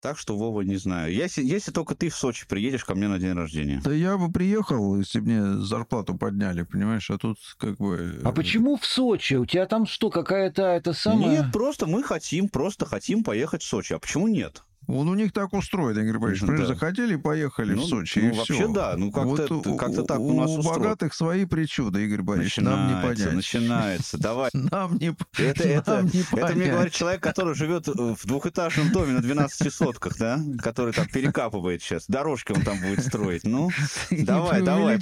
Так что, Вова, не знаю. Если, если только ты в Сочи приедешь ко мне на день рождения. Да я бы приехал, если бы мне зарплату подняли, понимаешь, а тут как бы... А почему в Сочи? У тебя там что, какая-то это самая... Нет, просто мы хотим, просто хотим поехать в Сочи. А почему нет? Он у них так устроен, Игорь Борисович. Например, Да. захотели, поехали Ну, в Сочи, ну, и вообще всё. да, ну, как-то- Вот как-то так у у нас У устроено. богатых свои причуды, Игорь Борисович, нам не Начинается, понять. начинается. Давай. Нам не, Это, это, нам не это мне понять. говорит человек, который живет в двухэтажном доме на 12 сотках, да? Который там перекапывает сейчас. Дорожки он там будет строить. Ну, давай, давай,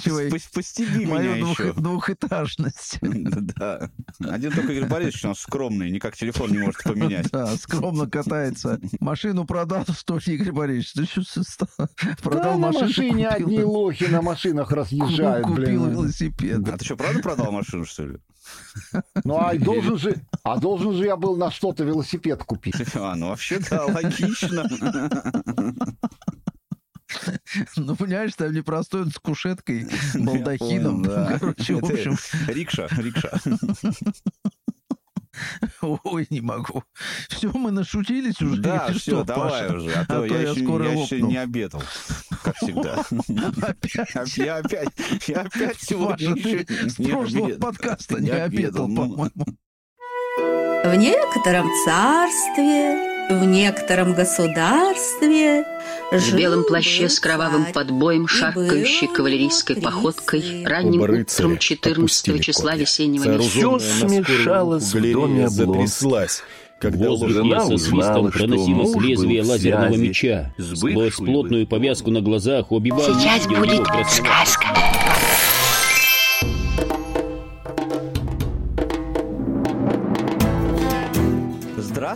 постеби меня еще. двухэтажность. Да. Один только Игорь Борисович у нас скромный, никак телефон не может поменять. Да, скромно катается. Машину продал, что ли, Игорь Борисович? Ты что, ста- Да, продал на машину, машине купил- одни лохи на машинах разъезжают, купил блин. велосипед. А ты что, правда продал машину, что ли? Ну, а должен же, а должен же я был на что-то велосипед купить. А, ну вообще, да, логично. Ну, понимаешь, там непростой он с кушеткой, балдахином. Короче, в общем, Рикша, рикша. ой, не могу. Все, мы нашутились уже. Да, все, что, давай Паша? уже, а то А то я я еще скоро я еще не обедал, как всегда. Опять. Я опять, я опять сегодня еще с не прошлого подкаста не обедал, ну. по-моему. В некотором царстве, в некотором государстве В белом плаще с кровавым подбоем, шаркающей кавалерийской походкой, ранним Оба утром рыцаря 14 опустили числа копья. весеннего месяца. скорую смешалось в доме затряслась, когда со узнала, что муж лезвие был в лазерного меча. Сквозь плотную бы. повязку на глазах Оби-Ван Сейчас будет сказка.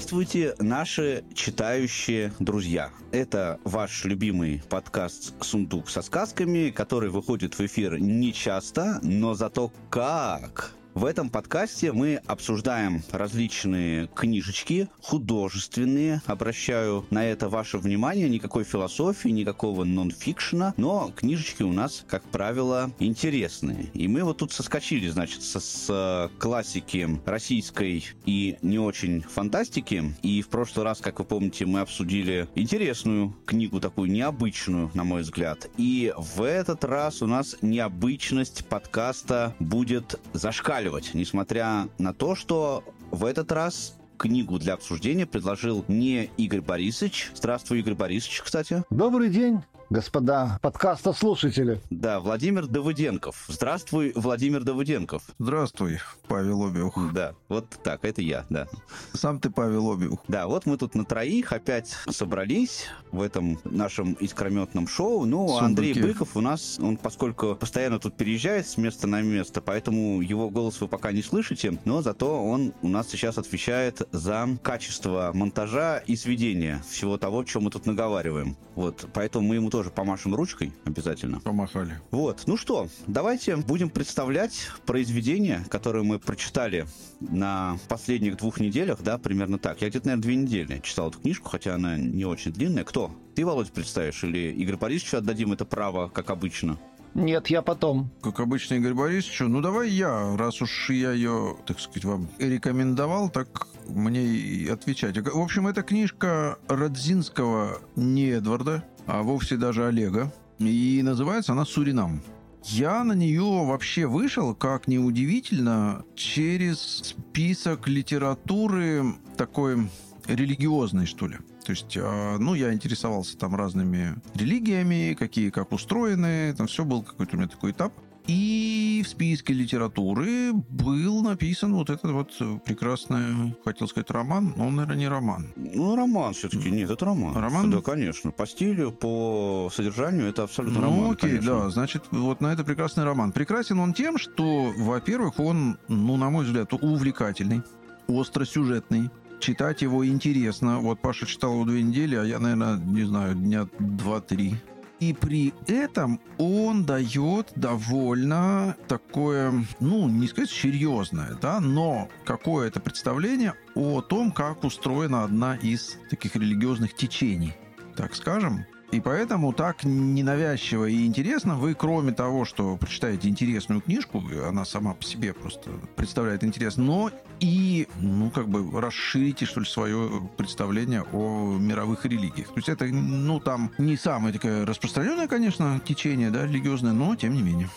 Здравствуйте, наши читающие друзья. Это ваш любимый подкаст «Сундук со сказками», который выходит в эфир не часто, но зато как. В этом подкасте мы обсуждаем различные книжечки, художественные. Обращаю на это ваше внимание. Никакой философии, никакого нонфикшена. Но книжечки у нас, как правило, интересные. И мы вот тут соскочили, значит, со, с классики российской и не очень фантастики. И в прошлый раз, как вы помните, мы обсудили интересную книгу, такую необычную, на мой взгляд. И в этот раз у нас необычность подкаста будет зашкаливать, несмотря на то, что в этот раз книгу для обсуждения предложил не Игорь Борисович. Здравствуй, Игорь Борисович, кстати. Добрый день, господа подкаста слушатели. Да, Владимир Давыденков. Здравствуй, Владимир Давыденков. Здравствуй, Павел Обиух. Да, вот так, это я, да. Сам ты Павел Обиух. Да, вот мы тут на троих опять собрались в этом нашем искрометном шоу. Ну, а Андрей Сундуке. Быков у нас, он поскольку постоянно тут переезжает с места на место, поэтому его голос вы пока не слышите, но зато он у нас сейчас отвечает за качество монтажа и сведения всего того, что мы тут наговариваем. Вот, поэтому мы ему тоже помашем ручкой обязательно. Помахали. Вот, ну что, давайте будем представлять произведение, которое мы прочитали на последних двух неделях, да, примерно так. Я где-то, наверное, две недели читал эту книжку, хотя она не очень длинная. Кто? Ты, Володь, представишь? Или Игорь Борисовичу отдадим это право, как обычно? Нет, я потом. Как обычно, Игорь Борисович, ну давай я, раз уж я ее, так сказать, вам рекомендовал, так мне и отвечать. В общем, это книжка Радзинского не Эдварда, а вовсе даже Олега. И называется она «Суринам». Я на нее вообще вышел, как неудивительно, через список литературы такой религиозной, что ли. То есть, а, ну, я интересовался там разными религиями, какие как устроены, там все был какой-то у меня такой этап. И в списке литературы был написан вот этот вот прекрасный, хотел сказать, роман, но он, наверное, не роман. Ну, роман все-таки. Нет, это роман. Роман? Да, конечно. По стилю, по содержанию это абсолютно Ну, роман, окей, конечно. да, значит, вот на это прекрасный роман. Прекрасен он тем, что, во-первых, он, ну, на мой взгляд, увлекательный, остросюжетный. Читать его интересно. Вот Паша читал его две недели, а я, наверное, не знаю, дня два-три. И при этом он дает довольно такое, ну, не сказать серьезное, да, но какое-то представление о том, как устроена одна из таких религиозных течений, так скажем. И поэтому так ненавязчиво и интересно вы, кроме того, что прочитаете интересную книжку, она сама по себе просто представляет интерес, но и, ну, как бы расширите, что ли, свое представление о мировых религиях. То есть это, ну, там не самое такое распространенное, конечно, течение, да, религиозное, но тем не менее.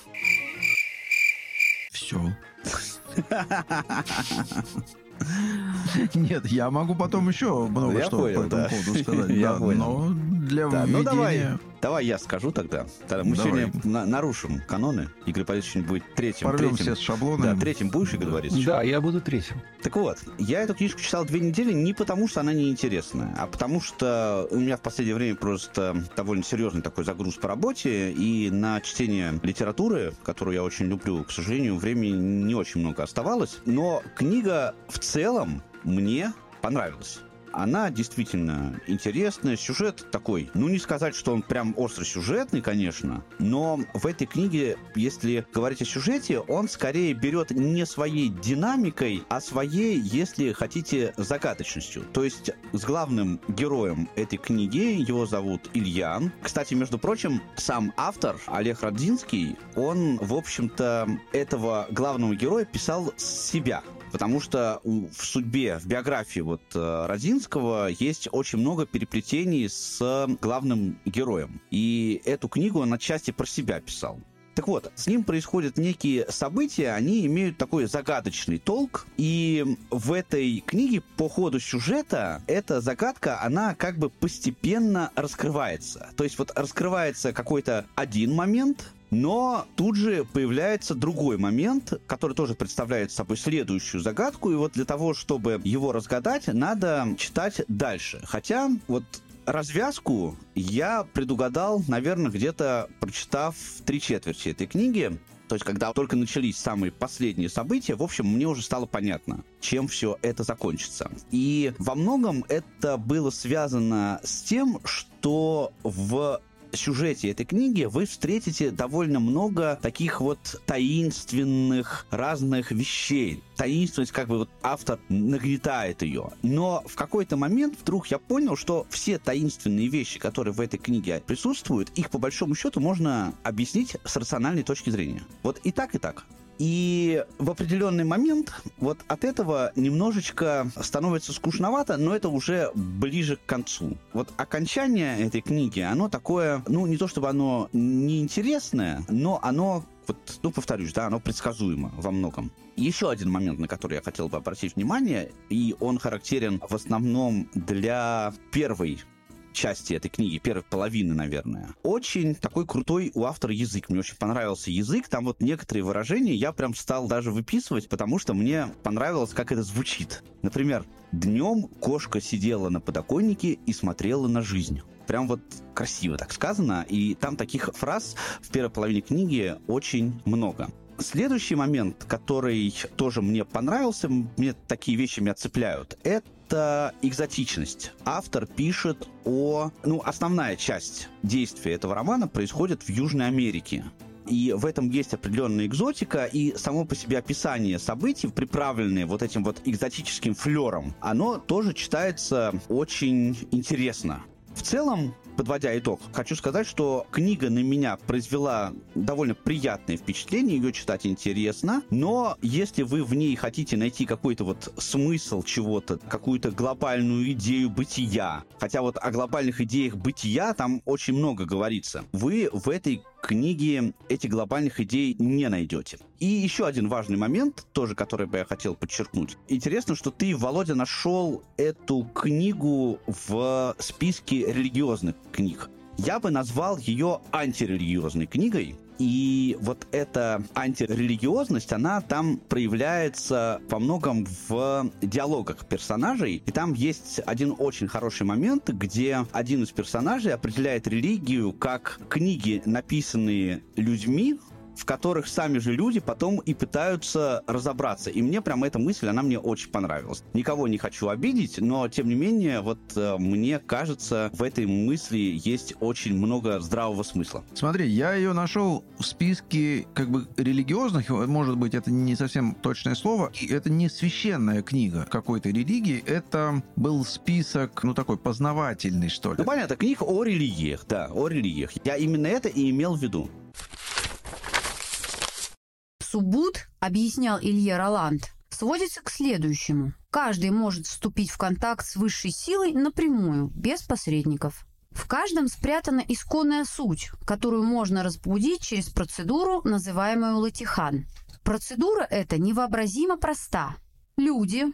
Все. Нет, я могу потом еще много Я что понял, по этому да. поводу сказать. Я да, понял. Но для Да, ну давай, давай я скажу тогда. Тогда мы Давай. сегодня на- нарушим каноны. Игорь Борисович будет третьим. порвем третьим. все с шаблонами. Да, третьим будешь, Игорь Борисович? Да, я буду третьим. Так вот, я эту книжку читал две недели не потому, что она неинтересная, а потому что у меня в последнее время просто довольно серьезный такой загруз по работе, и на чтение литературы, которую я очень люблю, к сожалению, времени не очень много оставалось. Но книга в целом мне понравилась. Она действительно интересная. Сюжет такой, ну не сказать, что он прям остросюжетный, конечно, но в этой книге, если говорить о сюжете, он скорее берет не своей динамикой, а своей, если хотите, загадочностью. То есть с главным героем этой книги, его зовут Ильян. Кстати, между прочим, сам автор, Олег Родзинский, он, в общем-то, этого главного героя писал с себя. Потому что в судьбе, в биографии вот э, Родзинского есть очень много переплетений с главным героем. И эту книгу он отчасти про себя писал. Так вот, с ним происходят некие события, они имеют такой загадочный толк, и в этой книге по ходу сюжета эта загадка, она как бы постепенно раскрывается. То есть вот раскрывается какой-то один момент, но тут же появляется другой момент, который тоже представляет собой следующую загадку, и вот для того, чтобы его разгадать, надо читать дальше. Хотя вот развязку я предугадал, наверное, где-то прочитав три четверти этой книги. То есть, когда только начались самые последние события, в общем, мне уже стало понятно, чем все это закончится. И во многом это было связано с тем, что в сюжете этой книги вы встретите довольно много таких вот таинственных разных вещей. Таинственность, как бы вот автор нагнетает ее. Но в какой-то момент вдруг я понял, что все таинственные вещи, которые в этой книге присутствуют, их по большому счету можно объяснить с рациональной точки зрения. Вот и так, и так. И в определенный момент вот от этого немножечко становится скучновато, но это уже ближе к концу. Вот окончание этой книги, оно такое, ну, не то чтобы оно неинтересное, но оно вот, ну, повторюсь, да, оно предсказуемо во многом. Еще один момент, на который я хотел бы обратить внимание, и он характерен в основном для первой части этой книги, первой половины, наверное. Очень такой крутой у автора язык. Мне очень понравился язык. Там вот некоторые выражения я прям стал даже выписывать, потому что мне понравилось, как это звучит. Например, днем кошка сидела на подоконнике и смотрела на жизнь. Прям вот красиво так сказано. И там таких фраз в первой половине книги очень много. Следующий момент, который тоже мне понравился, мне такие вещи меня цепляют, это экзотичность. Автор пишет о... Ну, основная часть действия этого романа происходит в Южной Америке. И в этом есть определенная экзотика, и само по себе описание событий, приправленные вот этим вот экзотическим флером, оно тоже читается очень интересно. В целом, подводя итог, хочу сказать, что книга на меня произвела довольно приятное впечатление, ее читать интересно, но если вы в ней хотите найти какой-то вот смысл чего-то, какую-то глобальную идею бытия, хотя вот о глобальных идеях бытия там очень много говорится, вы в этой книге эти глобальных идей не найдете. И еще один важный момент, тоже который бы я хотел подчеркнуть. Интересно, что ты, Володя, нашел эту книгу в списке религиозных книг. Я бы назвал ее антирелигиозной книгой, и вот эта антирелигиозность, она там проявляется во многом в диалогах персонажей. И там есть один очень хороший момент, где один из персонажей определяет религию как книги, написанные людьми, в которых сами же люди потом и пытаются разобраться. И мне прям эта мысль, она мне очень понравилась. Никого не хочу обидеть, но тем не менее, вот э, мне кажется, в этой мысли есть очень много здравого смысла. Смотри, я ее нашел в списке как бы религиозных, может быть, это не совсем точное слово, и это не священная книга какой-то религии, это был список, ну, такой познавательный, что ли. Ну, понятно, книг о религиях, да, о религиях. Я именно это и имел в виду. Суббут, объяснял Илье Роланд, сводится к следующему. Каждый может вступить в контакт с высшей силой напрямую, без посредников. В каждом спрятана исконная суть, которую можно разбудить через процедуру, называемую латихан. Процедура эта невообразимо проста. Люди,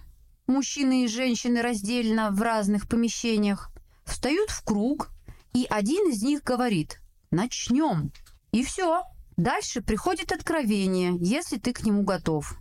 мужчины и женщины раздельно в разных помещениях, встают в круг, и один из них говорит «начнем». И все. Дальше приходит откровение, если ты к нему готов.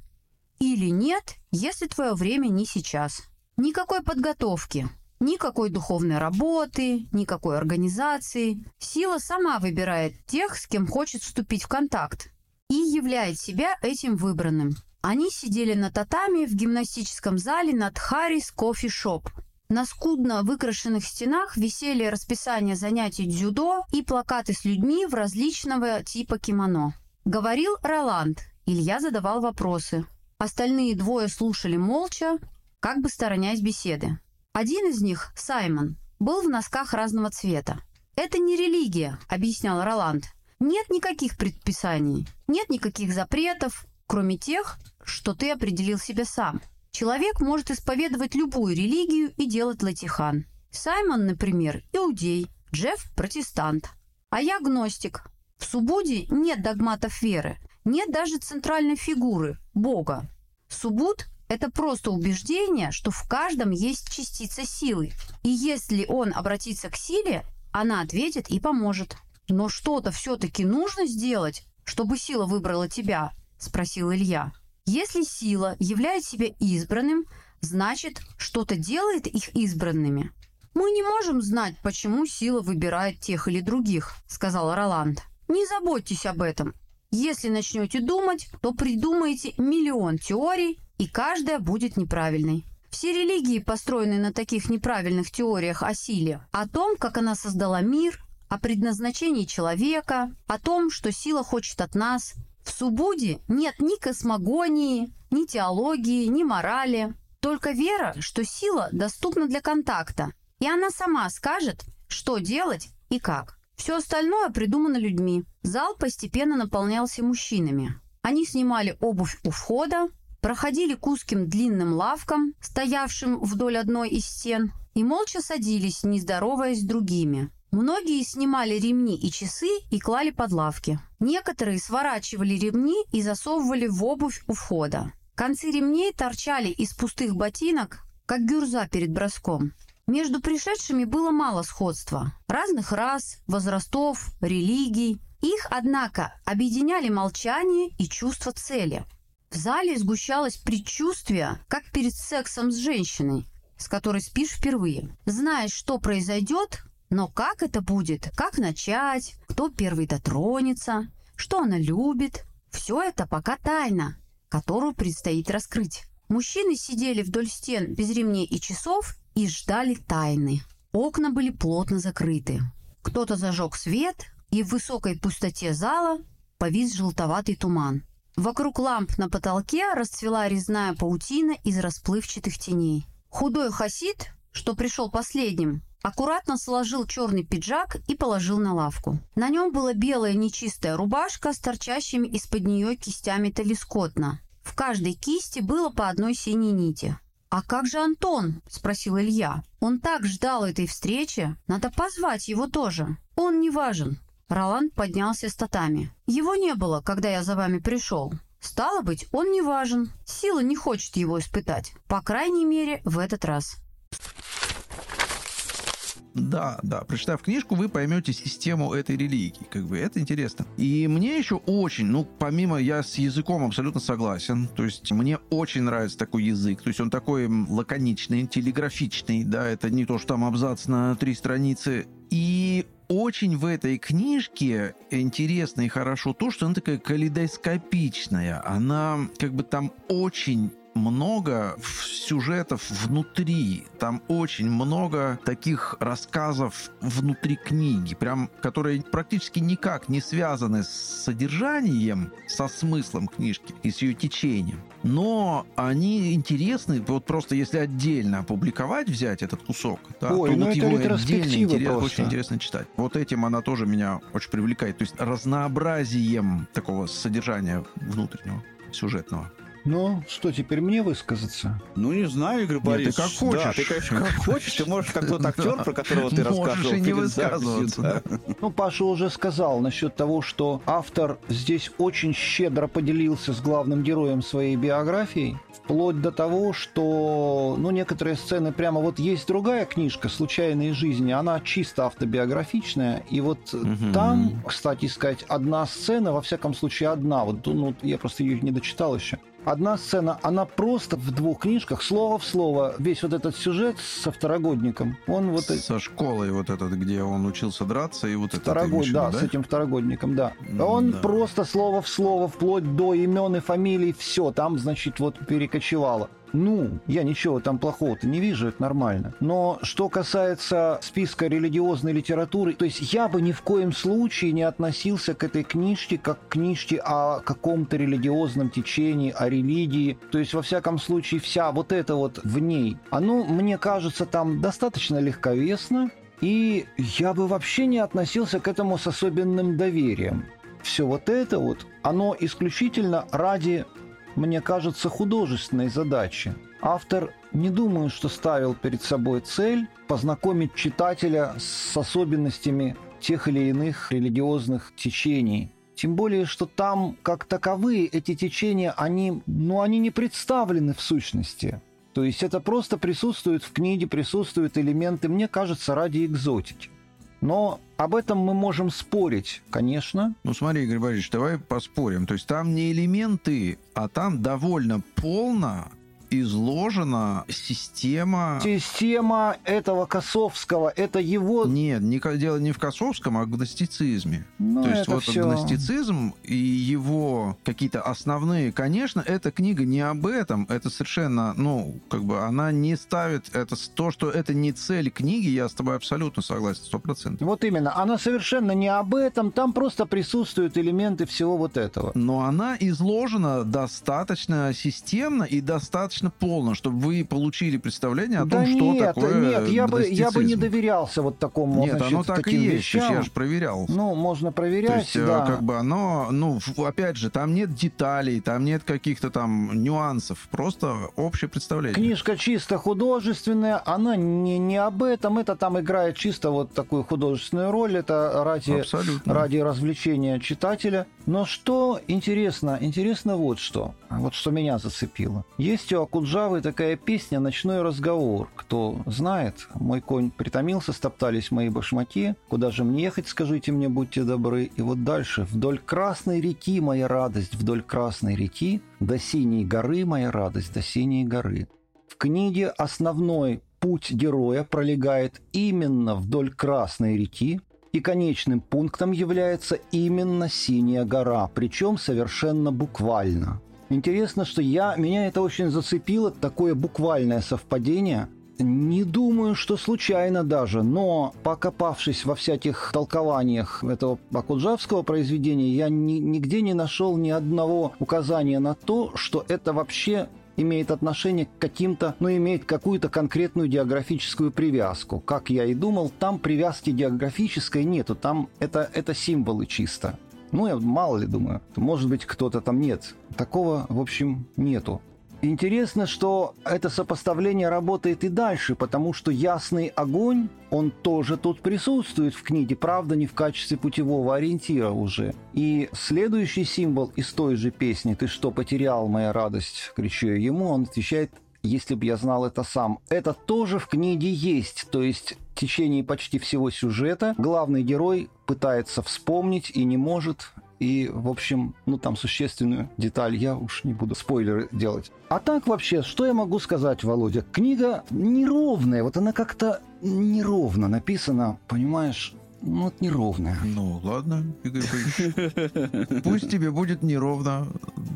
Или нет, если твое время не сейчас. Никакой подготовки, никакой духовной работы, никакой организации. Сила сама выбирает тех, с кем хочет вступить в контакт, и являет себя этим выбранным. Они сидели на татами в гимнастическом зале над Харрис Coffee Shop – на скудно выкрашенных стенах висели расписания занятий дзюдо и плакаты с людьми в различного типа кимоно. Говорил Роланд. Илья задавал вопросы. Остальные двое слушали молча, как бы сторонясь беседы. Один из них, Саймон, был в носках разного цвета. «Это не религия», — объяснял Роланд. «Нет никаких предписаний, нет никаких запретов, кроме тех, что ты определил себе сам. Человек может исповедовать любую религию и делать латихан. Саймон, например, иудей, Джефф – протестант. А я гностик. В Субуде нет догматов веры, нет даже центральной фигуры – Бога. Субуд – это просто убеждение, что в каждом есть частица силы. И если он обратится к силе, она ответит и поможет. Но что-то все-таки нужно сделать, чтобы сила выбрала тебя, спросил Илья. Если сила являет себя избранным, значит, что-то делает их избранными. «Мы не можем знать, почему сила выбирает тех или других», — сказал Роланд. «Не заботьтесь об этом. Если начнете думать, то придумаете миллион теорий, и каждая будет неправильной. Все религии построены на таких неправильных теориях о силе, о том, как она создала мир, о предназначении человека, о том, что сила хочет от нас, в Субуде нет ни космогонии, ни теологии, ни морали. Только вера, что сила доступна для контакта, и она сама скажет, что делать и как. Все остальное придумано людьми. Зал постепенно наполнялся мужчинами. Они снимали обувь у входа, проходили к узким длинным лавкам, стоявшим вдоль одной из стен, и молча садились, не здороваясь с другими. Многие снимали ремни и часы и клали под лавки. Некоторые сворачивали ремни и засовывали в обувь у входа. Концы ремней торчали из пустых ботинок, как гюрза перед броском. Между пришедшими было мало сходства. Разных рас, возрастов, религий. Их, однако, объединяли молчание и чувство цели. В зале сгущалось предчувствие, как перед сексом с женщиной, с которой спишь впервые. Знаешь, что произойдет, но как это будет, как начать, кто первый дотронется, что она любит, все это пока тайна, которую предстоит раскрыть. Мужчины сидели вдоль стен без ремней и часов и ждали тайны. Окна были плотно закрыты. Кто-то зажег свет, и в высокой пустоте зала повис желтоватый туман. Вокруг ламп на потолке расцвела резная паутина из расплывчатых теней. Худой хасид, что пришел последним, аккуратно сложил черный пиджак и положил на лавку. На нем была белая нечистая рубашка с торчащими из-под нее кистями телескотна. В каждой кисти было по одной синей нити. «А как же Антон?» – спросил Илья. «Он так ждал этой встречи. Надо позвать его тоже. Он не важен». Роланд поднялся с татами. «Его не было, когда я за вами пришел. Стало быть, он не важен. Сила не хочет его испытать. По крайней мере, в этот раз». Да, да. Прочитав книжку, вы поймете систему этой религии. Как бы это интересно. И мне еще очень, ну, помимо, я с языком абсолютно согласен. То есть мне очень нравится такой язык. То есть он такой лаконичный, телеграфичный, да, это не то, что там абзац на три страницы. И очень в этой книжке интересно и хорошо то, что она такая калейдоскопичная. Она как бы там очень много сюжетов внутри. Там очень много таких рассказов внутри книги, прям, которые практически никак не связаны с содержанием, со смыслом книжки и с ее течением. Но они интересны, вот просто если отдельно опубликовать, взять этот кусок, да, Ой, то ну вот это его отдельно интерес, очень интересно читать. Вот этим она тоже меня очень привлекает. То есть разнообразием такого содержания внутреннего, сюжетного. Ну, что, теперь мне высказаться? Ну, не знаю, Игорь Борисович. ты как хочешь. Да, ты, конечно, как хочешь. Ты можешь, как тот актер, про которого ты Можешь рассказывал и не высказываться, да. Ну, Паша уже сказал насчет того, что автор здесь очень щедро поделился с главным героем своей биографией, вплоть до того, что, ну, некоторые сцены прямо... Вот есть другая книжка «Случайные жизни», она чисто автобиографичная, и вот Мгм. там, кстати сказать, одна сцена, во всяком случае одна, вот ну, я просто ее не дочитал еще, Одна сцена, она просто в двух книжках, слово в слово, весь вот этот сюжет со второгодником, он вот... Со школой вот этот, где он учился драться, и вот Второгод, в да, виду, с этим второгодником, да. Он да. просто слово в слово, вплоть до имен и фамилий, все, там, значит, вот перекочевало. Ну, я ничего там плохого-то не вижу, это нормально. Но что касается списка религиозной литературы, то есть я бы ни в коем случае не относился к этой книжке как к книжке о каком-то религиозном течении, о религии. То есть, во всяком случае, вся вот это вот в ней, оно, мне кажется, там достаточно легковесно, и я бы вообще не относился к этому с особенным доверием. Все вот это вот, оно исключительно ради, мне кажется, художественной задачи. Автор не думаю, что ставил перед собой цель познакомить читателя с особенностями тех или иных религиозных течений. Тем более, что там, как таковые, эти течения, они, ну, они не представлены в сущности. То есть это просто присутствует в книге, присутствуют элементы, мне кажется, ради экзотики. Но об этом мы можем спорить, конечно. Ну смотри, Игорь Борисович, давай поспорим. То есть там не элементы, а там довольно полно изложена система... Система этого Косовского, это его... Нет, не, дело не в Косовском, а в гностицизме. Ну, То есть вот всё. гностицизм и его какие-то основные... Конечно, эта книга не об этом, это совершенно, ну, как бы она не ставит это... То, что это не цель книги, я с тобой абсолютно согласен, сто процентов. Вот именно, она совершенно не об этом, там просто присутствуют элементы всего вот этого. Но она изложена достаточно системно и достаточно полно, чтобы вы получили представление о да том, что нет, такое нет, я бы, я бы не доверялся вот такому, Нет, значит, оно так и есть, то вещам. я же проверял. Ну, можно То проверять, есть, э, да. как бы оно, ну, опять же, там нет деталей, там нет каких-то там нюансов, просто общее представление. Книжка чисто художественная, она не, не об этом, это там играет чисто вот такую художественную роль, это ради, Абсолютно. ради развлечения читателя. Но что интересно, интересно вот что, вот что меня зацепило. Есть у Акуджавы такая песня «Ночной разговор». Кто знает, мой конь притомился, стоптались мои башмаки. Куда же мне ехать, скажите мне, будьте добры. И вот дальше. Вдоль Красной реки моя радость, вдоль Красной реки, до Синей горы моя радость, до Синей горы. В книге основной путь героя пролегает именно вдоль Красной реки, и конечным пунктом является именно Синяя гора, причем совершенно буквально. Интересно, что я, меня это очень зацепило, такое буквальное совпадение. Не думаю, что случайно даже, но покопавшись во всяких толкованиях этого Акуджавского произведения, я ни- нигде не нашел ни одного указания на то, что это вообще имеет отношение к каким-то, ну, имеет какую-то конкретную географическую привязку. Как я и думал, там привязки географической нету, там это, это символы чисто. Ну, я мало ли думаю, может быть, кто-то там нет. Такого, в общем, нету. Интересно, что это сопоставление работает и дальше, потому что ясный огонь, он тоже тут присутствует в книге, правда, не в качестве путевого ориентира уже. И следующий символ из той же песни «Ты что, потерял, моя радость?» кричу я ему, он отвечает если бы я знал это сам. Это тоже в книге есть, то есть в течение почти всего сюжета главный герой пытается вспомнить и не может, и, в общем, ну там существенную деталь я уж не буду спойлеры делать. А так вообще, что я могу сказать, Володя? Книга неровная, вот она как-то неровно написана, понимаешь? Ну, вот неровная. Ну, ладно, Игорь Борисович. Пусть тебе будет неровно.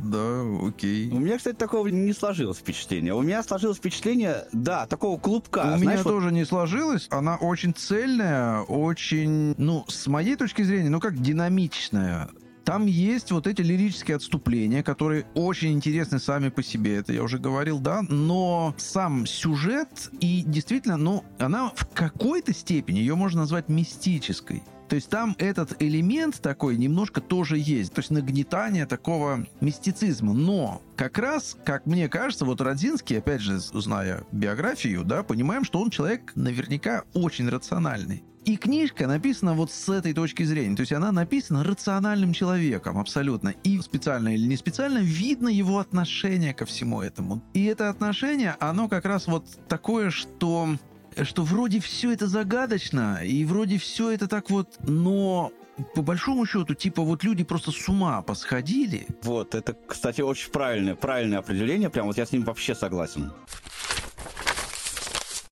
Да, окей. У меня, кстати, такого не сложилось впечатление. У меня сложилось впечатление, да, такого клубка. У знаешь, меня вот- тоже не сложилось. Она очень цельная, очень, ну, с моей точки зрения, ну, как динамичная. Там есть вот эти лирические отступления, которые очень интересны сами по себе, это я уже говорил, да, но сам сюжет и действительно, ну, она в какой-то степени, ее можно назвать мистической. То есть там этот элемент такой немножко тоже есть. То есть нагнетание такого мистицизма. Но как раз, как мне кажется, вот Родзинский, опять же, зная биографию, да, понимаем, что он человек наверняка очень рациональный. И книжка написана вот с этой точки зрения. То есть она написана рациональным человеком абсолютно. И специально или не специально видно его отношение ко всему этому. И это отношение, оно как раз вот такое, что что вроде все это загадочно, и вроде все это так вот, но по большому счету, типа вот люди просто с ума посходили. Вот, это, кстати, очень правильное, правильное определение. Прям вот я с ним вообще согласен.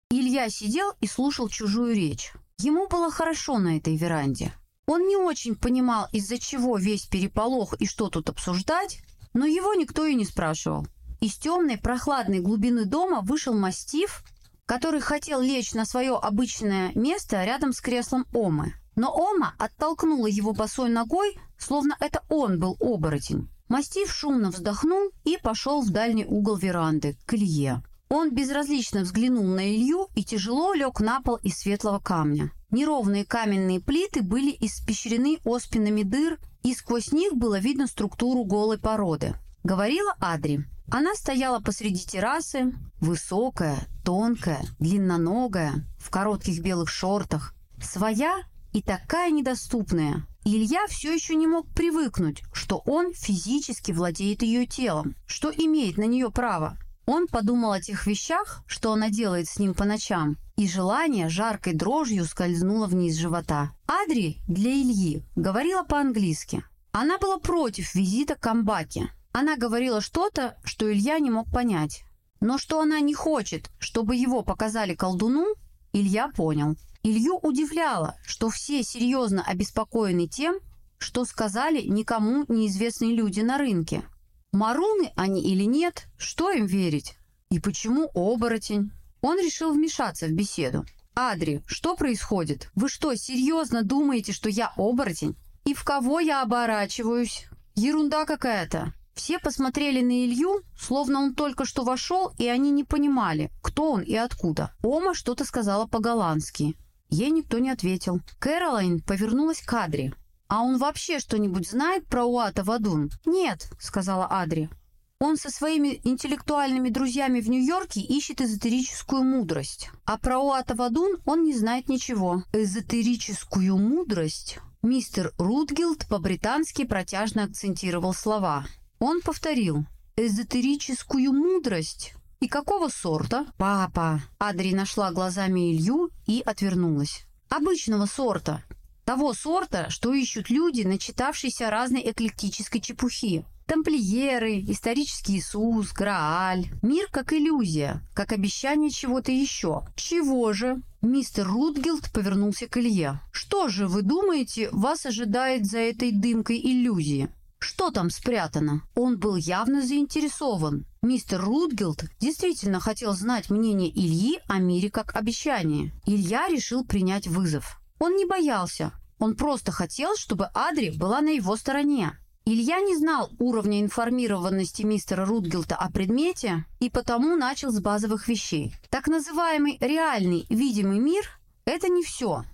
Илья сидел и слушал чужую речь. Ему было хорошо на этой веранде. Он не очень понимал, из-за чего весь переполох и что тут обсуждать, но его никто и не спрашивал. Из темной прохладной глубины дома вышел мастиф, который хотел лечь на свое обычное место рядом с креслом Омы. Но Ома оттолкнула его босой ногой, словно это он был оборотень. Мастиф шумно вздохнул и пошел в дальний угол веранды, к Илье. Он безразлично взглянул на Илью и тяжело лег на пол из светлого камня. Неровные каменные плиты были испещрены оспинами дыр, и сквозь них было видно структуру голой породы. Говорила Адри. Она стояла посреди террасы, высокая, тонкая, длинноногая, в коротких белых шортах, своя и такая недоступная. Илья все еще не мог привыкнуть, что он физически владеет ее телом, что имеет на нее право. Он подумал о тех вещах, что она делает с ним по ночам, и желание жаркой дрожью скользнуло вниз живота. Адри для Ильи говорила по-английски. Она была против визита к Амбаке. Она говорила что-то, что Илья не мог понять. Но что она не хочет, чтобы его показали колдуну, Илья понял. Илью удивляло, что все серьезно обеспокоены тем, что сказали никому неизвестные люди на рынке. Маруны они или нет, что им верить? И почему оборотень? Он решил вмешаться в беседу. «Адри, что происходит? Вы что, серьезно думаете, что я оборотень? И в кого я оборачиваюсь? Ерунда какая-то!» Все посмотрели на Илью, словно он только что вошел, и они не понимали, кто он и откуда. Ома что-то сказала по-голландски. Ей никто не ответил. Кэролайн повернулась к Адри. «А он вообще что-нибудь знает про Уата Вадун?» «Нет», — сказала Адри. «Он со своими интеллектуальными друзьями в Нью-Йорке ищет эзотерическую мудрость. А про Уата Вадун он не знает ничего». «Эзотерическую мудрость?» Мистер Рутгилд по-британски протяжно акцентировал слова. Он повторил «эзотерическую мудрость». «И какого сорта?» «Папа!» Адри нашла глазами Илью и отвернулась. «Обычного сорта. Того сорта, что ищут люди, начитавшиеся разной эклектической чепухи. Тамплиеры, исторический Иисус, Грааль. Мир как иллюзия, как обещание чего-то еще. Чего же? Мистер Рутгилд повернулся к Илье. «Что же, вы думаете, вас ожидает за этой дымкой иллюзии?» Что там спрятано? Он был явно заинтересован. Мистер Рутгилд действительно хотел знать мнение Ильи о мире как обещании. Илья решил принять вызов. Он не боялся. Он просто хотел, чтобы Адри была на его стороне. Илья не знал уровня информированности мистера Рутгилта о предмете и потому начал с базовых вещей. Так называемый реальный видимый мир – это не все.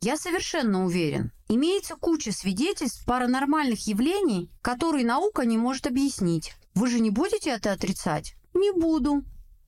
Я совершенно уверен. Имеется куча свидетельств паранормальных явлений, которые наука не может объяснить. Вы же не будете это отрицать? Не буду,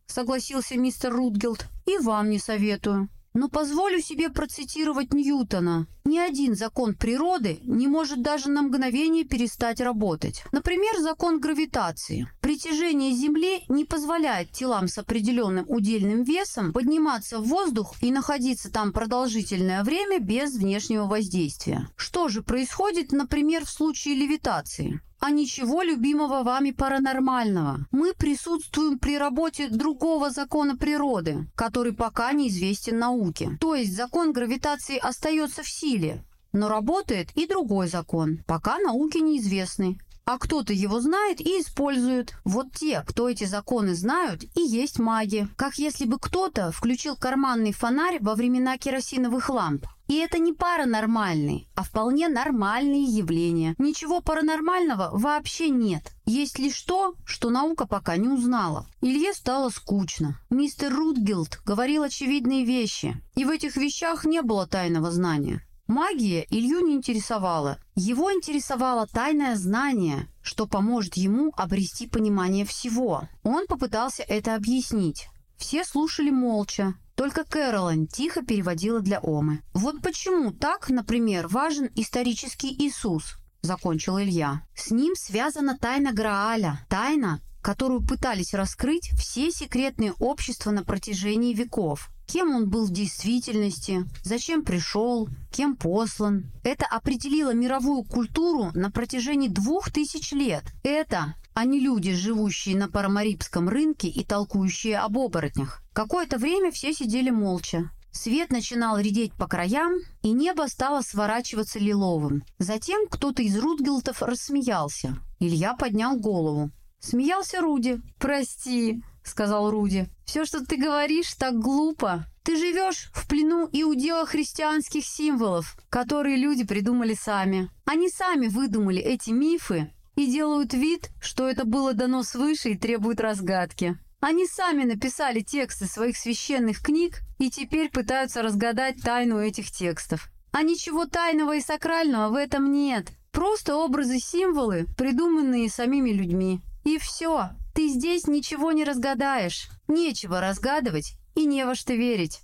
согласился мистер Рутгилд. И вам не советую. Но позволю себе процитировать Ньютона. Ни один закон природы не может даже на мгновение перестать работать. Например, закон гравитации. Притяжение Земли не позволяет телам с определенным удельным весом подниматься в воздух и находиться там продолжительное время без внешнего воздействия. Что же происходит, например, в случае левитации? А ничего любимого вами паранормального. Мы присутствуем при работе другого закона природы, который пока неизвестен науке. То есть закон гравитации остается в силе, но работает и другой закон, пока науке неизвестны. А кто-то его знает и использует. Вот те, кто эти законы знают, и есть маги. Как если бы кто-то включил карманный фонарь во времена керосиновых ламп. И это не паранормальные, а вполне нормальные явления. Ничего паранормального вообще нет. Есть лишь то, что наука пока не узнала. Илье стало скучно. Мистер Рутгилд говорил очевидные вещи. И в этих вещах не было тайного знания. Магия Илью не интересовала. Его интересовало тайное знание, что поможет ему обрести понимание всего. Он попытался это объяснить. Все слушали молча. Только Кэролайн тихо переводила для Омы. «Вот почему так, например, важен исторический Иисус?» – закончил Илья. «С ним связана тайна Грааля, тайна, которую пытались раскрыть все секретные общества на протяжении веков кем он был в действительности, зачем пришел, кем послан. Это определило мировую культуру на протяжении двух тысяч лет. Это, а не люди, живущие на парамарибском рынке и толкующие об оборотнях. Какое-то время все сидели молча. Свет начинал редеть по краям, и небо стало сворачиваться лиловым. Затем кто-то из Рутгелтов рассмеялся. Илья поднял голову. Смеялся Руди. «Прости», — сказал Руди. «Все, что ты говоришь, так глупо. Ты живешь в плену иудео-христианских символов, которые люди придумали сами. Они сами выдумали эти мифы и делают вид, что это было дано свыше и требуют разгадки. Они сами написали тексты своих священных книг и теперь пытаются разгадать тайну этих текстов. А ничего тайного и сакрального в этом нет. Просто образы-символы, придуманные самими людьми. И все. Ты здесь ничего не разгадаешь. Нечего разгадывать и не во что верить.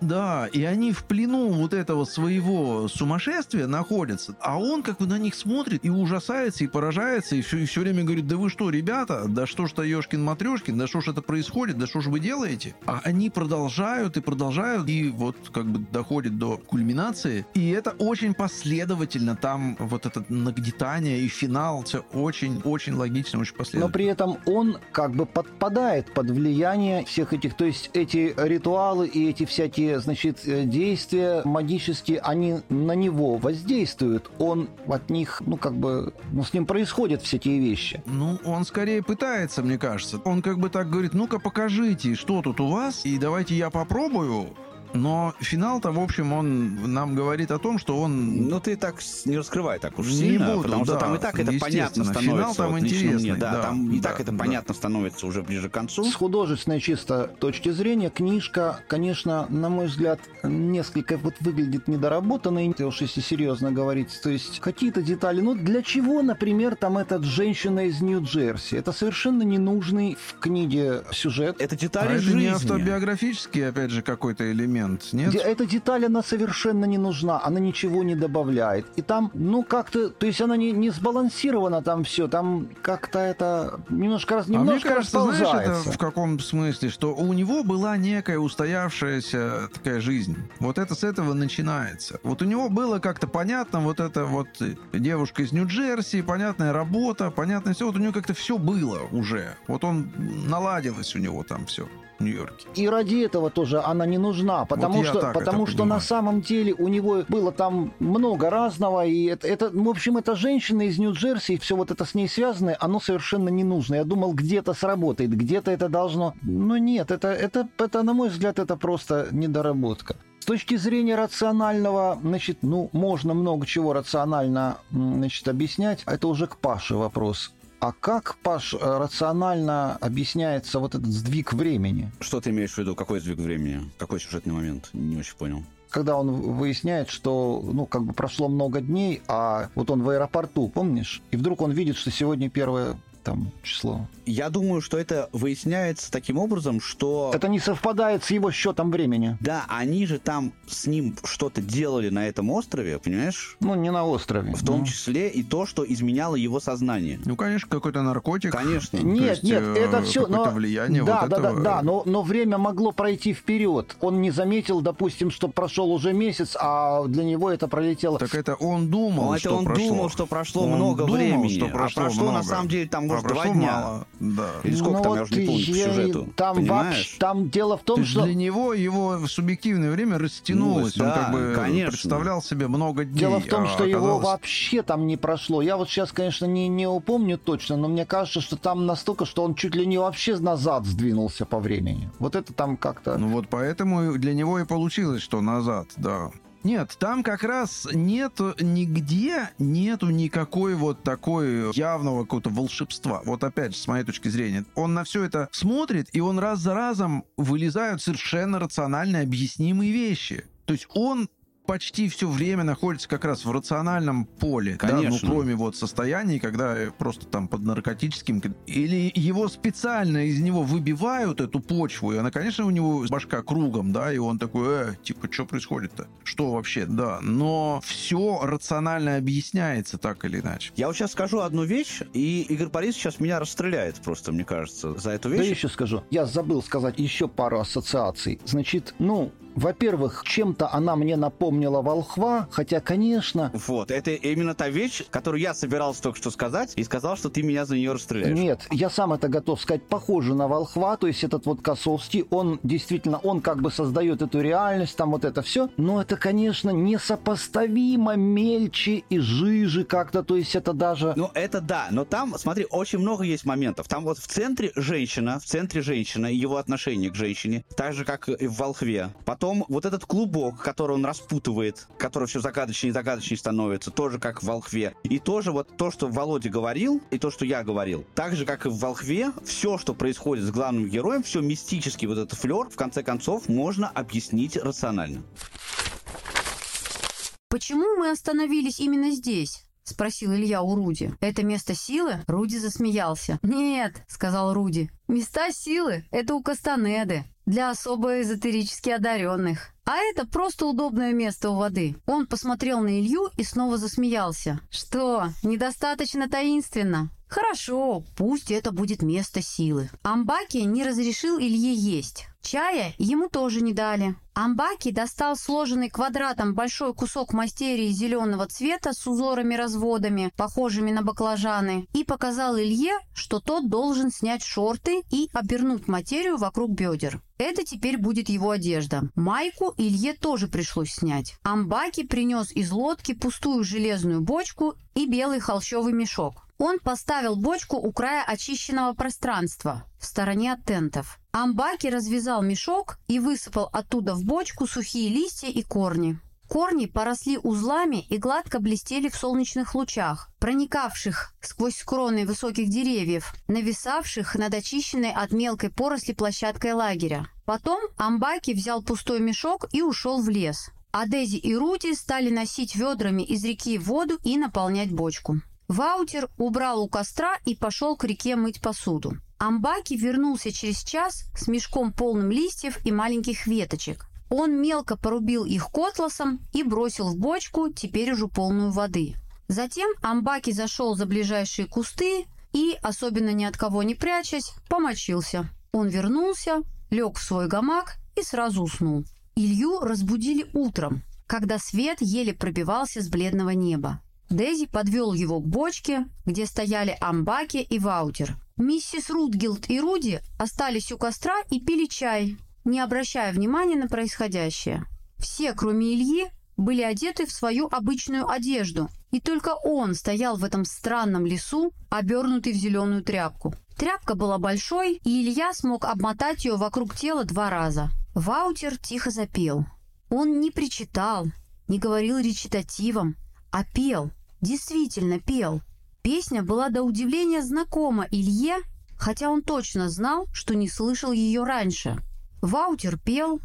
Да, и они в плену вот этого своего сумасшествия находятся, а он как бы на них смотрит и ужасается, и поражается, и все, и все время говорит, да вы что, ребята, да что ж то Ешкин Матрешкин, да что ж это происходит, да что ж вы делаете? А они продолжают и продолжают, и вот как бы доходит до кульминации, и это очень последовательно, там вот это нагнетание и финал, все очень-очень логично, очень последовательно. Но при этом он как бы подпадает под влияние всех этих, то есть эти ритуалы и эти всякие значит, э, действия магические, они на него воздействуют. Он от них, ну, как бы, ну, с ним происходят все эти вещи. Ну, он скорее пытается, мне кажется. Он как бы так говорит, ну-ка покажите, что тут у вас, и давайте я попробую. Но финал-то, в общем, он нам говорит о том, что он... Ну, ты так не раскрывай так уж не сильно, буду, потому да, что там и так это понятно становится. Финал там вот интересный, мне, да, да, там и да, так это да. понятно становится уже ближе к концу. С художественной чисто точки зрения книжка, конечно, на мой взгляд, несколько вот выглядит недоработанной, уж если серьезно говорить. То есть какие-то детали. Ну, для чего, например, там эта женщина из Нью-Джерси? Это совершенно ненужный в книге сюжет. Это детали А это жизни. не автобиографический, опять же, какой-то элемент, нет? Де- Эта деталь, она совершенно не нужна, она ничего не добавляет. И там, ну, как-то, то есть она не, не сбалансирована там все, там как-то это немножко, раз, а мне немножко кажется, знаешь, это в каком смысле, что у него была некая устоявшаяся такая жизнь. Вот это с этого начинается. Вот у него было как-то понятно, вот это вот э, девушка из Нью-Джерси, понятная работа, понятно все. Вот у него как-то все было уже. Вот он наладилось у него там все Нью-Йорке. И ради этого тоже она не нужна, потому я что, потому что понимаю. на самом деле у него было там много разного, и это, это, в общем, эта женщина из Нью-Джерси, и все вот это с ней связанное, оно совершенно не нужно. Я думал, где-то сработает, где-то это должно... Но нет, это, это, это, на мой взгляд, это просто недоработка. С точки зрения рационального, значит, ну, можно много чего рационально, значит, объяснять. Это уже к Паше вопрос. А как, Паш, э, рационально объясняется вот этот сдвиг времени? Что ты имеешь в виду? Какой сдвиг времени? Какой сюжетный момент? Не очень понял. когда он выясняет, что, ну, как бы прошло много дней, а вот он в аэропорту, помнишь? И вдруг он видит, что сегодня 1 там число. Я думаю, что это выясняется таким образом, что... Это не совпадает с его счетом времени. Да, они же там с ним что-то делали на этом острове, понимаешь? Ну, не на острове. В том ну. числе и то, что изменяло его сознание. Ну, конечно, какой-то наркотик. Конечно. Нет, есть, нет, э, это все... какое-то влияние да, вот да, этого. да, да, но, но время могло пройти вперед. Он не заметил, допустим, что прошел уже месяц, а для него это пролетело. Так это он думал, Ну, это что он прошло. думал, что прошло Он много думал, времени, что а прошло прошло на много. самом деле там, А может, два прошло дня. мало, Да. Или сколько Ну там, я вот уже не помню по я- сюжету. Там, понимаешь? вообще, там дело в То том, есть что... для него его субъективное время растянулось. Ну, он да, как бы конечно. представлял себе много дней. Дело в том, а что его оказалось- вообще там не прошло. Я вот сейчас, конечно, не, не упомню точно, но мне кажется, что там настолько, что он чуть ли не вообще назад сдвинулся по времени. Вот это там как-то... Ну вот поэтому для него и получилось, что назад, да. Нет, там как раз нету нигде нету никакой вот такой явного какого-то волшебства. Вот опять же, с моей точки зрения, он на все это смотрит, и он раз за разом вылезают совершенно рационально объяснимые вещи. То есть он почти все время находится как раз в рациональном поле, да, Конечно. ну кроме вот состояний, когда просто там под наркотическим или его специально из него выбивают эту почву, и она, конечно, у него башка кругом, да, и он такой, э, типа, что происходит-то, что вообще, да, но все рационально объясняется так или иначе. Я вот сейчас скажу одну вещь, и Игорь Борисович сейчас меня расстреляет просто, мне кажется, за эту Да вещь. еще скажу. Я забыл сказать еще пару ассоциаций. Значит, ну, во-первых, чем-то она мне напомнила волхва, хотя, конечно... Вот, это именно та вещь, которую я собирался только что сказать, и сказал, что ты меня за нее расстреляешь. Нет, я сам это готов сказать, похоже на волхва, то есть этот вот Косовский, он действительно, он как бы создает эту реальность, там вот это все, но это, конечно, несопоставимо мельче и жиже как-то, то есть это даже... Ну, это да, но там, смотри, очень много есть моментов. Там вот в центре женщина, в центре женщина, и его отношение к женщине, так же, как и в «Волхве». Потом вот этот клубок, который он распутывает, который все загадочнее и загадочнее становится, тоже как в «Волхве». И тоже вот то, что Володя говорил, и то, что я говорил, так же, как и в «Волхве», все, что происходит с главным героем, все мистический вот этот флер, в конце концов, можно объяснить рационально. «Почему мы остановились именно здесь?» — спросил Илья у Руди. «Это место силы?» Руди засмеялся. «Нет», — сказал Руди. «Места силы — это у Кастанеды, для особо эзотерически одаренных. А это просто удобное место у воды». Он посмотрел на Илью и снова засмеялся. «Что, недостаточно таинственно?» «Хорошо, пусть это будет место силы». Амбаки не разрешил Илье есть. Чая ему тоже не дали. Амбаки достал сложенный квадратом большой кусок мастерии зеленого цвета с узорами-разводами, похожими на баклажаны, и показал Илье, что тот должен снять шорты и обернуть материю вокруг бедер. Это теперь будет его одежда. Майку Илье тоже пришлось снять. Амбаки принес из лодки пустую железную бочку и белый холщовый мешок. Он поставил бочку у края очищенного пространства, в стороне от тентов. Амбаки развязал мешок и высыпал оттуда в бочку сухие листья и корни. Корни поросли узлами и гладко блестели в солнечных лучах, проникавших сквозь кроны высоких деревьев, нависавших над очищенной от мелкой поросли площадкой лагеря. Потом Амбаки взял пустой мешок и ушел в лес. А Дези и Руди стали носить ведрами из реки воду и наполнять бочку. Ваутер убрал у костра и пошел к реке мыть посуду. Амбаки вернулся через час с мешком полным листьев и маленьких веточек. Он мелко порубил их котласом и бросил в бочку, теперь уже полную воды. Затем Амбаки зашел за ближайшие кусты и, особенно ни от кого не прячась, помочился. Он вернулся, лег в свой гамак и сразу уснул. Илью разбудили утром, когда свет еле пробивался с бледного неба. Дези подвел его к бочке, где стояли Амбаки и Ваутер. Миссис Рутгилд и Руди остались у костра и пили чай, не обращая внимания на происходящее. Все, кроме Ильи, были одеты в свою обычную одежду, и только он стоял в этом странном лесу, обернутый в зеленую тряпку. Тряпка была большой, и Илья смог обмотать ее вокруг тела два раза. Ваутер тихо запел. Он не причитал, не говорил речитативом, а пел, действительно пел. Песня была до удивления знакома Илье, хотя он точно знал, что не слышал ее раньше. Ваутер пел,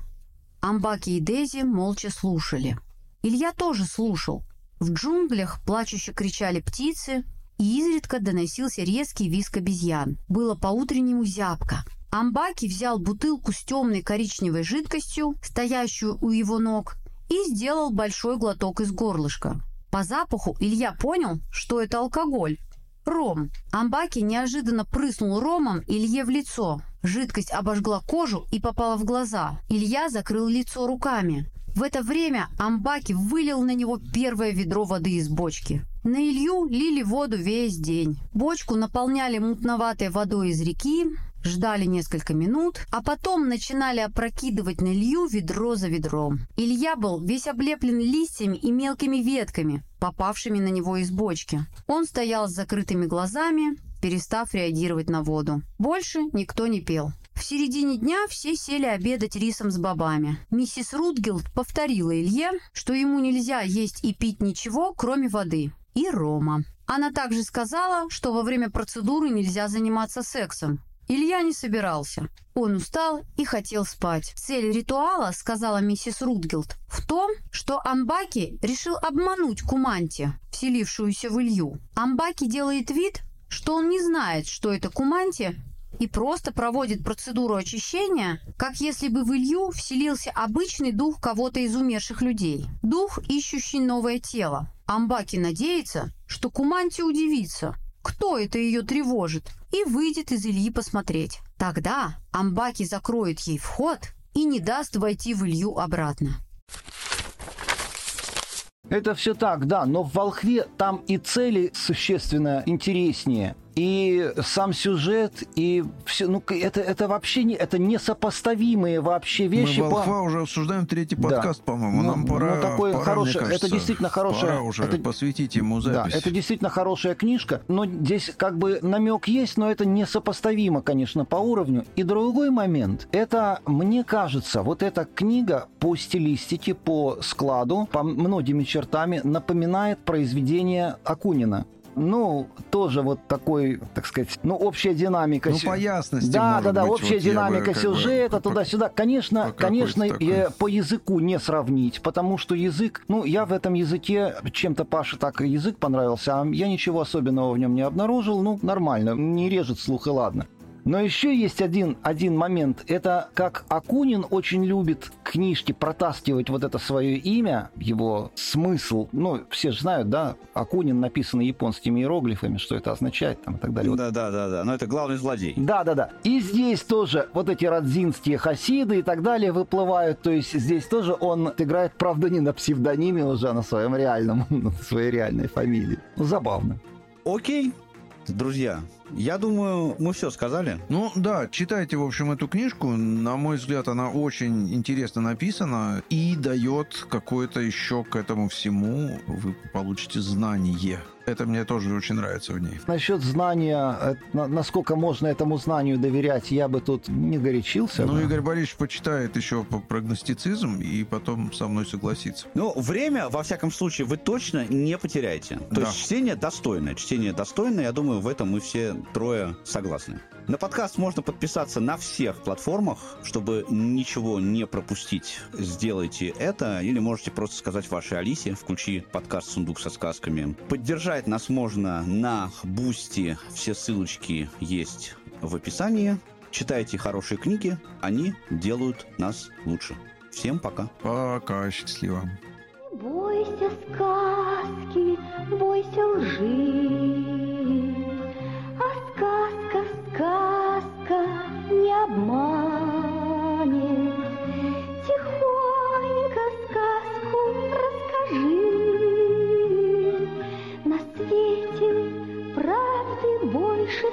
Амбаки и Дези молча слушали. Илья тоже слушал. В джунглях плачуще кричали птицы, и изредка доносился резкий визг обезьян. Было по-утреннему зябко. Амбаки взял бутылку с темной коричневой жидкостью, стоящую у его ног, и сделал большой глоток из горлышка. По запаху Илья понял, что это алкоголь. Ром. Амбаки неожиданно прыснул ромом Илье в лицо. Жидкость обожгла кожу и попала в глаза. Илья закрыл лицо руками. В это время Амбаки вылил на него первое ведро воды из бочки. На Илью лили воду весь день. Бочку наполняли мутноватой водой из реки, ждали несколько минут, а потом начинали опрокидывать на Илью ведро за ведром. Илья был весь облеплен листьями и мелкими ветками, попавшими на него из бочки. Он стоял с закрытыми глазами, перестав реагировать на воду. Больше никто не пел. В середине дня все сели обедать рисом с бобами. Миссис Рутгилд повторила Илье, что ему нельзя есть и пить ничего, кроме воды. И рома. Она также сказала, что во время процедуры нельзя заниматься сексом. Илья не собирался. Он устал и хотел спать. Цель ритуала, сказала миссис Рутгилд, в том, что Амбаки решил обмануть Куманти, вселившуюся в Илью. Амбаки делает вид, что он не знает, что это Куманти, и просто проводит процедуру очищения, как если бы в Илью вселился обычный дух кого-то из умерших людей. Дух, ищущий новое тело. Амбаки надеется, что Куманти удивится, кто это ее тревожит, и выйдет из Ильи посмотреть. Тогда Амбаки закроет ей вход и не даст войти в Илью обратно. Это все так, да, но в «Волхве» там и цели существенно интереснее и сам сюжет, и все, ну, это, это вообще не, это несопоставимые вообще вещи. Мы Волхва по... уже обсуждаем третий подкаст, да. по-моему, нам ну, пора, ну, такой пора хороший, кажется, это действительно хорошая, пора уже это, посвятить ему запись. Да, это действительно хорошая книжка, но здесь как бы намек есть, но это несопоставимо, конечно, по уровню. И другой момент, это, мне кажется, вот эта книга по стилистике, по складу, по многими чертами напоминает произведение Акунина ну, тоже вот такой, так сказать, ну, общая динамика. Ну, по ясности, Да, да, да, быть, общая вот динамика бы, сюжета, туда-сюда. Конечно, по конечно, такой... по языку не сравнить, потому что язык, ну, я в этом языке, чем-то Паше так и язык понравился, а я ничего особенного в нем не обнаружил, ну, нормально, не режет слух и ладно. Но еще есть один, один момент. Это как Акунин очень любит книжки протаскивать вот это свое имя, его смысл. Ну, все же знают, да, Акунин написано японскими иероглифами, что это означает там и так далее. Да, да, да, да. Но это главный злодей. Да, да, да. И здесь тоже вот эти родзинские хасиды и так далее выплывают. То есть здесь тоже он играет, правда, не на псевдониме уже, а на своем реальном, на своей реальной фамилии. Забавно. Окей, друзья, я думаю, мы все сказали. Ну да, читайте, в общем, эту книжку. На мой взгляд, она очень интересно написана и дает какое-то еще к этому всему. Вы получите знание. Это мне тоже очень нравится в ней. Насчет знания, э, насколько можно этому знанию доверять, я бы тут не горячился. Ну, да. Игорь Борисович почитает еще по прогностицизм и потом со мной согласится. Ну, время, во всяком случае, вы точно не потеряете. То да. есть чтение достойное. Чтение достойное, я думаю, в этом мы все трое согласны. На подкаст можно подписаться на всех платформах, чтобы ничего не пропустить. Сделайте это, или можете просто сказать вашей Алисе, включи подкаст «Сундук со сказками». Поддержать нас можно на Boosty, все ссылочки есть в описании. Читайте хорошие книги, они делают нас лучше. Всем пока. Пока, счастливо. Бойся сказки, бойся лжи, а сказка, Сказка не обманет. Тихонько сказку расскажи. На свете правды больше